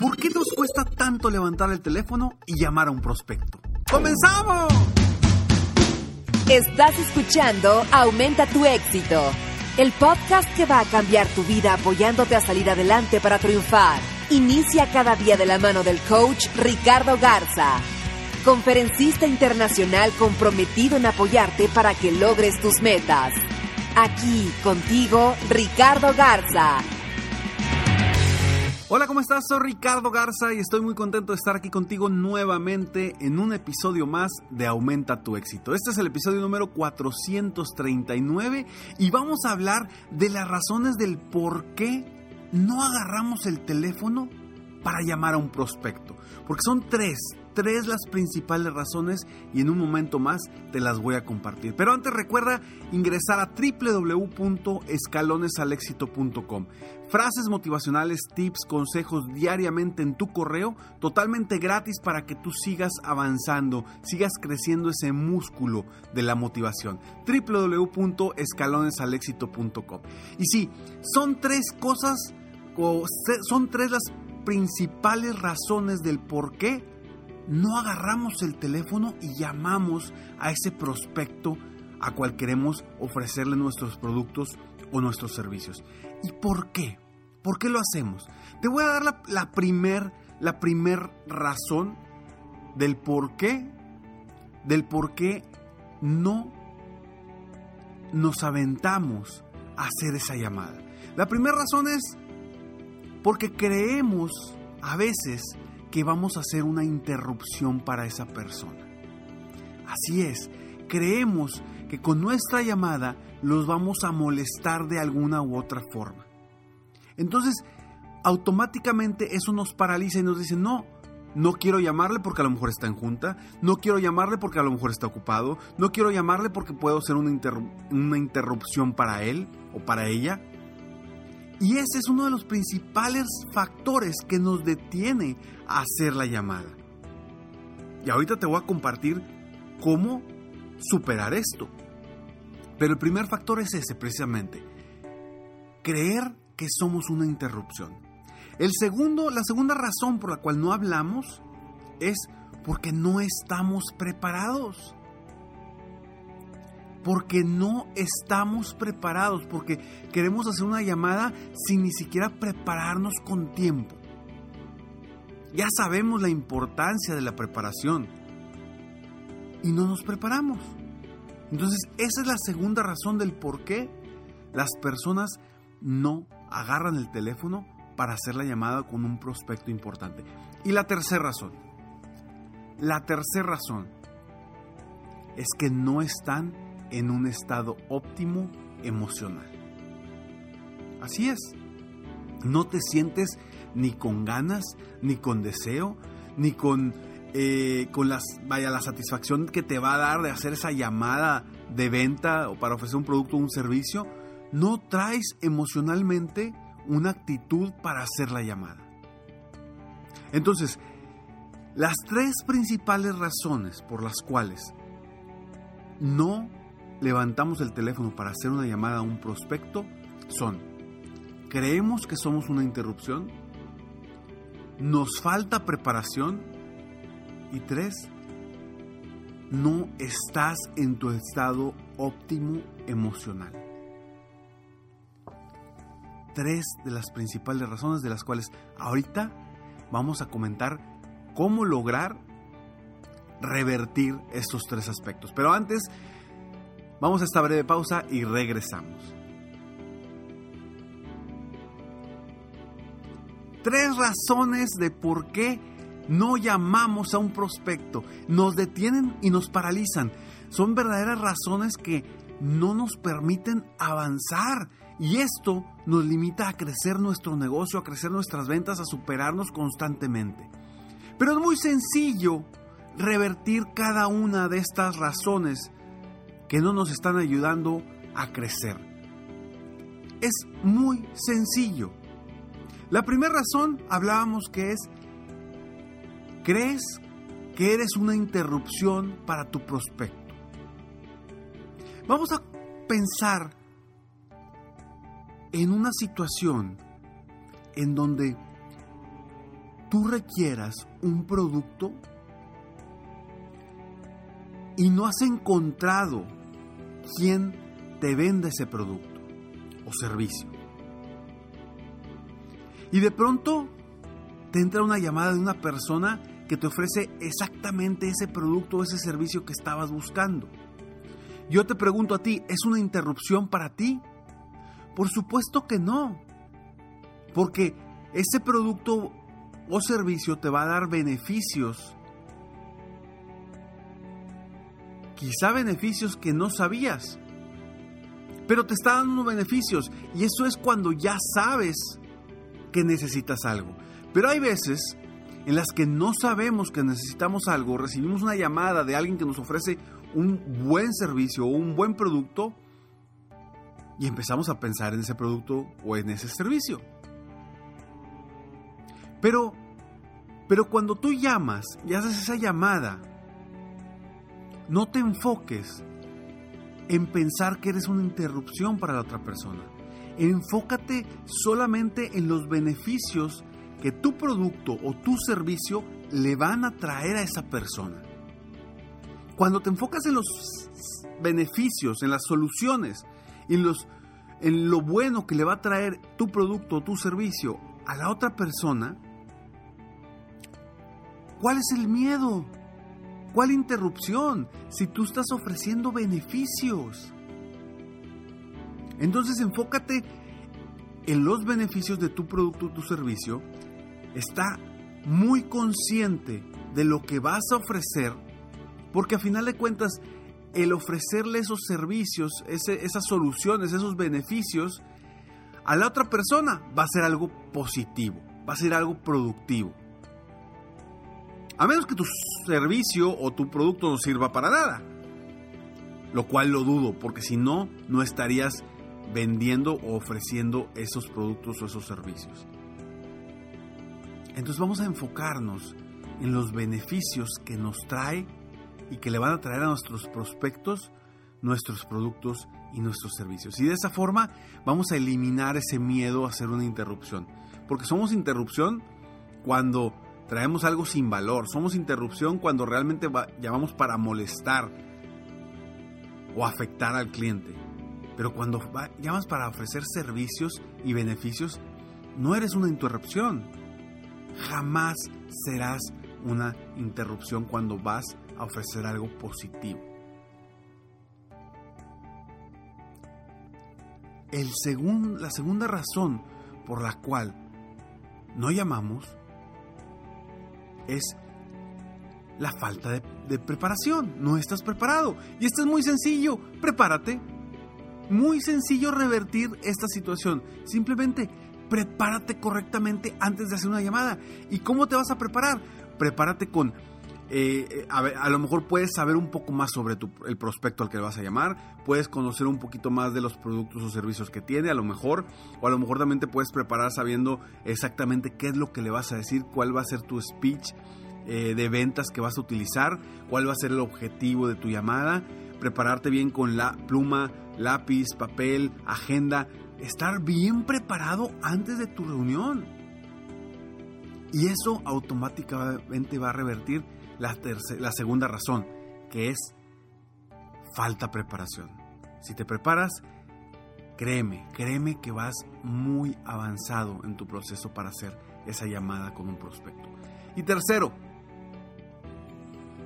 ¿Por qué nos cuesta tanto levantar el teléfono y llamar a un prospecto? ¡Comenzamos! Estás escuchando Aumenta tu éxito, el podcast que va a cambiar tu vida apoyándote a salir adelante para triunfar. Inicia cada día de la mano del coach Ricardo Garza, conferencista internacional comprometido en apoyarte para que logres tus metas. Aquí contigo, Ricardo Garza. Hola, ¿cómo estás? Soy Ricardo Garza y estoy muy contento de estar aquí contigo nuevamente en un episodio más de Aumenta tu éxito. Este es el episodio número 439 y vamos a hablar de las razones del por qué no agarramos el teléfono para llamar a un prospecto. Porque son tres, tres las principales razones y en un momento más te las voy a compartir. Pero antes recuerda ingresar a www.escalonesalexito.com. Frases motivacionales, tips, consejos diariamente en tu correo, totalmente gratis para que tú sigas avanzando, sigas creciendo ese músculo de la motivación. www.escalonesalexito.com. Y sí, son tres cosas, o son tres las principales razones del por qué no agarramos el teléfono y llamamos a ese prospecto a cual queremos ofrecerle nuestros productos o nuestros servicios. ¿Y por qué? ¿Por qué lo hacemos? Te voy a dar la, la primer, la primer razón del por qué, del por qué no nos aventamos a hacer esa llamada. La primera razón es porque creemos a veces que vamos a hacer una interrupción para esa persona. Así es, creemos que con nuestra llamada los vamos a molestar de alguna u otra forma. Entonces, automáticamente eso nos paraliza y nos dice, no, no quiero llamarle porque a lo mejor está en junta, no quiero llamarle porque a lo mejor está ocupado, no quiero llamarle porque puedo ser una, una interrupción para él o para ella. Y ese es uno de los principales factores que nos detiene a hacer la llamada. Y ahorita te voy a compartir cómo superar esto. Pero el primer factor es ese precisamente. Creer que somos una interrupción. El segundo, la segunda razón por la cual no hablamos es porque no estamos preparados porque no estamos preparados, porque queremos hacer una llamada sin ni siquiera prepararnos con tiempo. Ya sabemos la importancia de la preparación y no nos preparamos. Entonces, esa es la segunda razón del por qué las personas no agarran el teléfono para hacer la llamada con un prospecto importante. Y la tercera razón, la tercera razón es que no están en un estado óptimo emocional. Así es, no te sientes ni con ganas, ni con deseo, ni con, eh, con las, vaya, la satisfacción que te va a dar de hacer esa llamada de venta o para ofrecer un producto o un servicio. No traes emocionalmente una actitud para hacer la llamada. Entonces, las tres principales razones por las cuales no levantamos el teléfono para hacer una llamada a un prospecto son, creemos que somos una interrupción, nos falta preparación y tres, no estás en tu estado óptimo emocional. Tres de las principales razones de las cuales ahorita vamos a comentar cómo lograr revertir estos tres aspectos. Pero antes, vamos a esta breve pausa y regresamos. Tres razones de por qué no llamamos a un prospecto. Nos detienen y nos paralizan. Son verdaderas razones que no nos permiten avanzar. Y esto nos limita a crecer nuestro negocio, a crecer nuestras ventas, a superarnos constantemente. Pero es muy sencillo revertir cada una de estas razones que no nos están ayudando a crecer. Es muy sencillo. La primera razón hablábamos que es, crees que eres una interrupción para tu prospecto. Vamos a pensar en una situación en donde tú requieras un producto y no has encontrado quién te vende ese producto o servicio. Y de pronto te entra una llamada de una persona que te ofrece exactamente ese producto o ese servicio que estabas buscando. Yo te pregunto a ti, ¿es una interrupción para ti? Por supuesto que no. Porque ese producto o servicio te va a dar beneficios. Quizá beneficios que no sabías. Pero te está dando unos beneficios. Y eso es cuando ya sabes que necesitas algo. Pero hay veces en las que no sabemos que necesitamos algo, recibimos una llamada de alguien que nos ofrece un buen servicio o un buen producto y empezamos a pensar en ese producto o en ese servicio. Pero, pero cuando tú llamas y haces esa llamada, no te enfoques en pensar que eres una interrupción para la otra persona. Enfócate solamente en los beneficios que tu producto o tu servicio le van a traer a esa persona. Cuando te enfocas en los beneficios, en las soluciones, en, los, en lo bueno que le va a traer tu producto o tu servicio a la otra persona, ¿cuál es el miedo? ¿Cuál interrupción? Si tú estás ofreciendo beneficios. Entonces enfócate en los beneficios de tu producto o tu servicio. Está muy consciente de lo que vas a ofrecer porque a final de cuentas, el ofrecerle esos servicios, esas soluciones, esos beneficios a la otra persona va a ser algo positivo, va a ser algo productivo. A menos que tu servicio o tu producto no sirva para nada. Lo cual lo dudo, porque si no, no estarías vendiendo o ofreciendo esos productos o esos servicios. Entonces vamos a enfocarnos en los beneficios que nos trae y que le van a traer a nuestros prospectos nuestros productos y nuestros servicios. Y de esa forma vamos a eliminar ese miedo a hacer una interrupción. Porque somos interrupción cuando traemos algo sin valor. Somos interrupción cuando realmente llamamos para molestar o afectar al cliente. Pero cuando llamas para ofrecer servicios y beneficios, no eres una interrupción. Jamás serás una interrupción cuando vas a ofrecer algo positivo. El la segunda razón por la cual no llamamos es la falta de, preparación. No estás preparado. Y esto es muy sencillo. Prepárate. Muy sencillo revertir esta situación. Simplemente prepárate correctamente antes de hacer una llamada. ¿Y cómo te vas a preparar? Prepárate con eh, a, lo mejor puedes saber un poco más sobre el prospecto al que le vas a llamar, puedes conocer un poquito más de los productos o servicios que tiene, a lo mejor, o a lo mejor también te puedes preparar sabiendo exactamente qué es lo que le vas a decir, cuál va a ser tu speech eh, de ventas que vas a utilizar, cuál va a ser el objetivo de tu llamada, prepararte bien con la pluma, lápiz, papel, agenda, estar bien preparado antes de tu reunión. Y eso automáticamente va a revertir la, segunda razón, que es falta preparación. Si te preparas, créeme, créeme que vas muy avanzado en tu proceso para hacer esa llamada con un prospecto. Y tercero,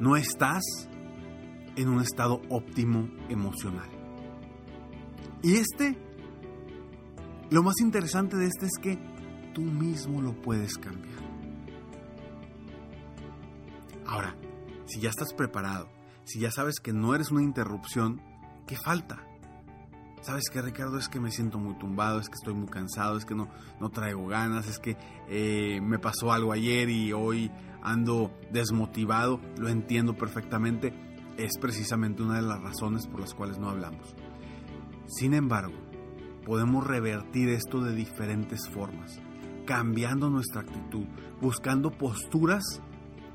no estás en un estado óptimo emocional. Y este, lo más interesante de este es que tú mismo lo puedes cambiar. Ahora, si ya estás preparado, si ya sabes que no eres una interrupción, ¿qué falta? ¿Sabes qué, Ricardo? Es que me siento muy tumbado, es que estoy muy cansado, es que no, no traigo ganas, es que eh, me pasó algo ayer y hoy ando desmotivado. Lo entiendo perfectamente. Es precisamente una de las razones por las cuales no hablamos. Sin embargo, podemos revertir esto de diferentes formas, cambiando nuestra actitud, buscando posturas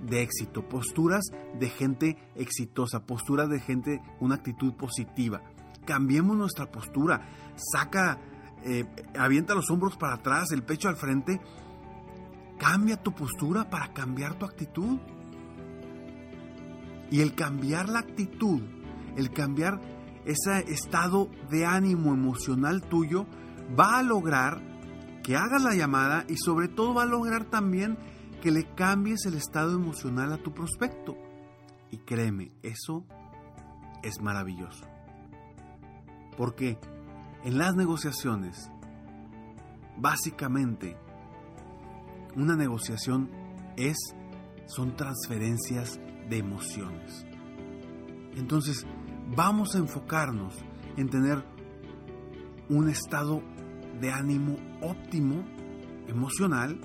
de éxito, posturas de gente exitosa, posturas de gente, una actitud positiva. Cambiemos nuestra postura, saca, eh, avienta los hombros para atrás, el pecho al frente, cambia tu postura para cambiar tu actitud. Y el cambiar la actitud, el cambiar ese estado de ánimo emocional tuyo, va a lograr que hagas la llamada y sobre todo va a lograr también que le cambies el estado emocional a tu prospecto. Y créeme, eso es maravilloso. Porque en las negociaciones, básicamente, una negociación es, son transferencias de emociones. Entonces, vamos a enfocarnos en tener un estado de ánimo óptimo, emocional,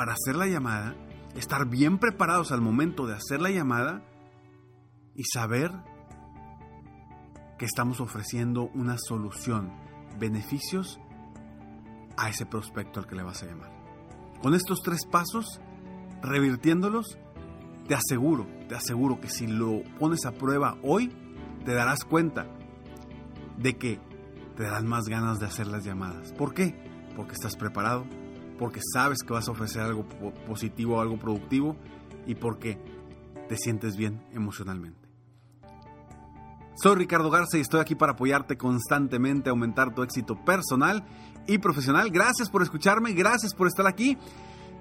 para hacer la llamada, estar bien preparados al momento de hacer la llamada y saber que estamos ofreciendo una solución, beneficios a ese prospecto al que le vas a llamar. Con estos tres pasos, revirtiéndolos, te aseguro, te aseguro que si lo pones a prueba hoy, te darás cuenta de que te darán más ganas de hacer las llamadas. ¿Por qué? Porque estás preparado, porque sabes que vas a ofrecer algo positivo, algo productivo y porque te sientes bien emocionalmente. Soy Ricardo Garza y estoy aquí para apoyarte constantemente, aumentar tu éxito personal y profesional. Gracias por escucharme, gracias por estar aquí.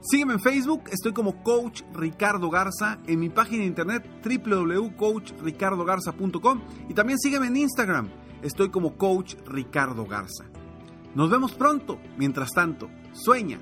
Sígueme en Facebook, estoy como Coach Ricardo Garza, en mi página de internet www.coachricardogarza.com y también sígueme en Instagram, estoy como Coach Ricardo Garza. Nos vemos pronto, mientras tanto, sueña,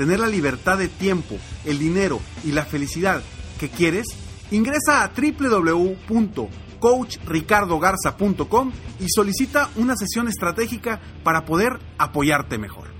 tener la libertad de tiempo, el dinero y la felicidad que quieres, Ingresa a www.coachricardogarza.com y solicita una sesión estratégica para poder apoyarte mejor.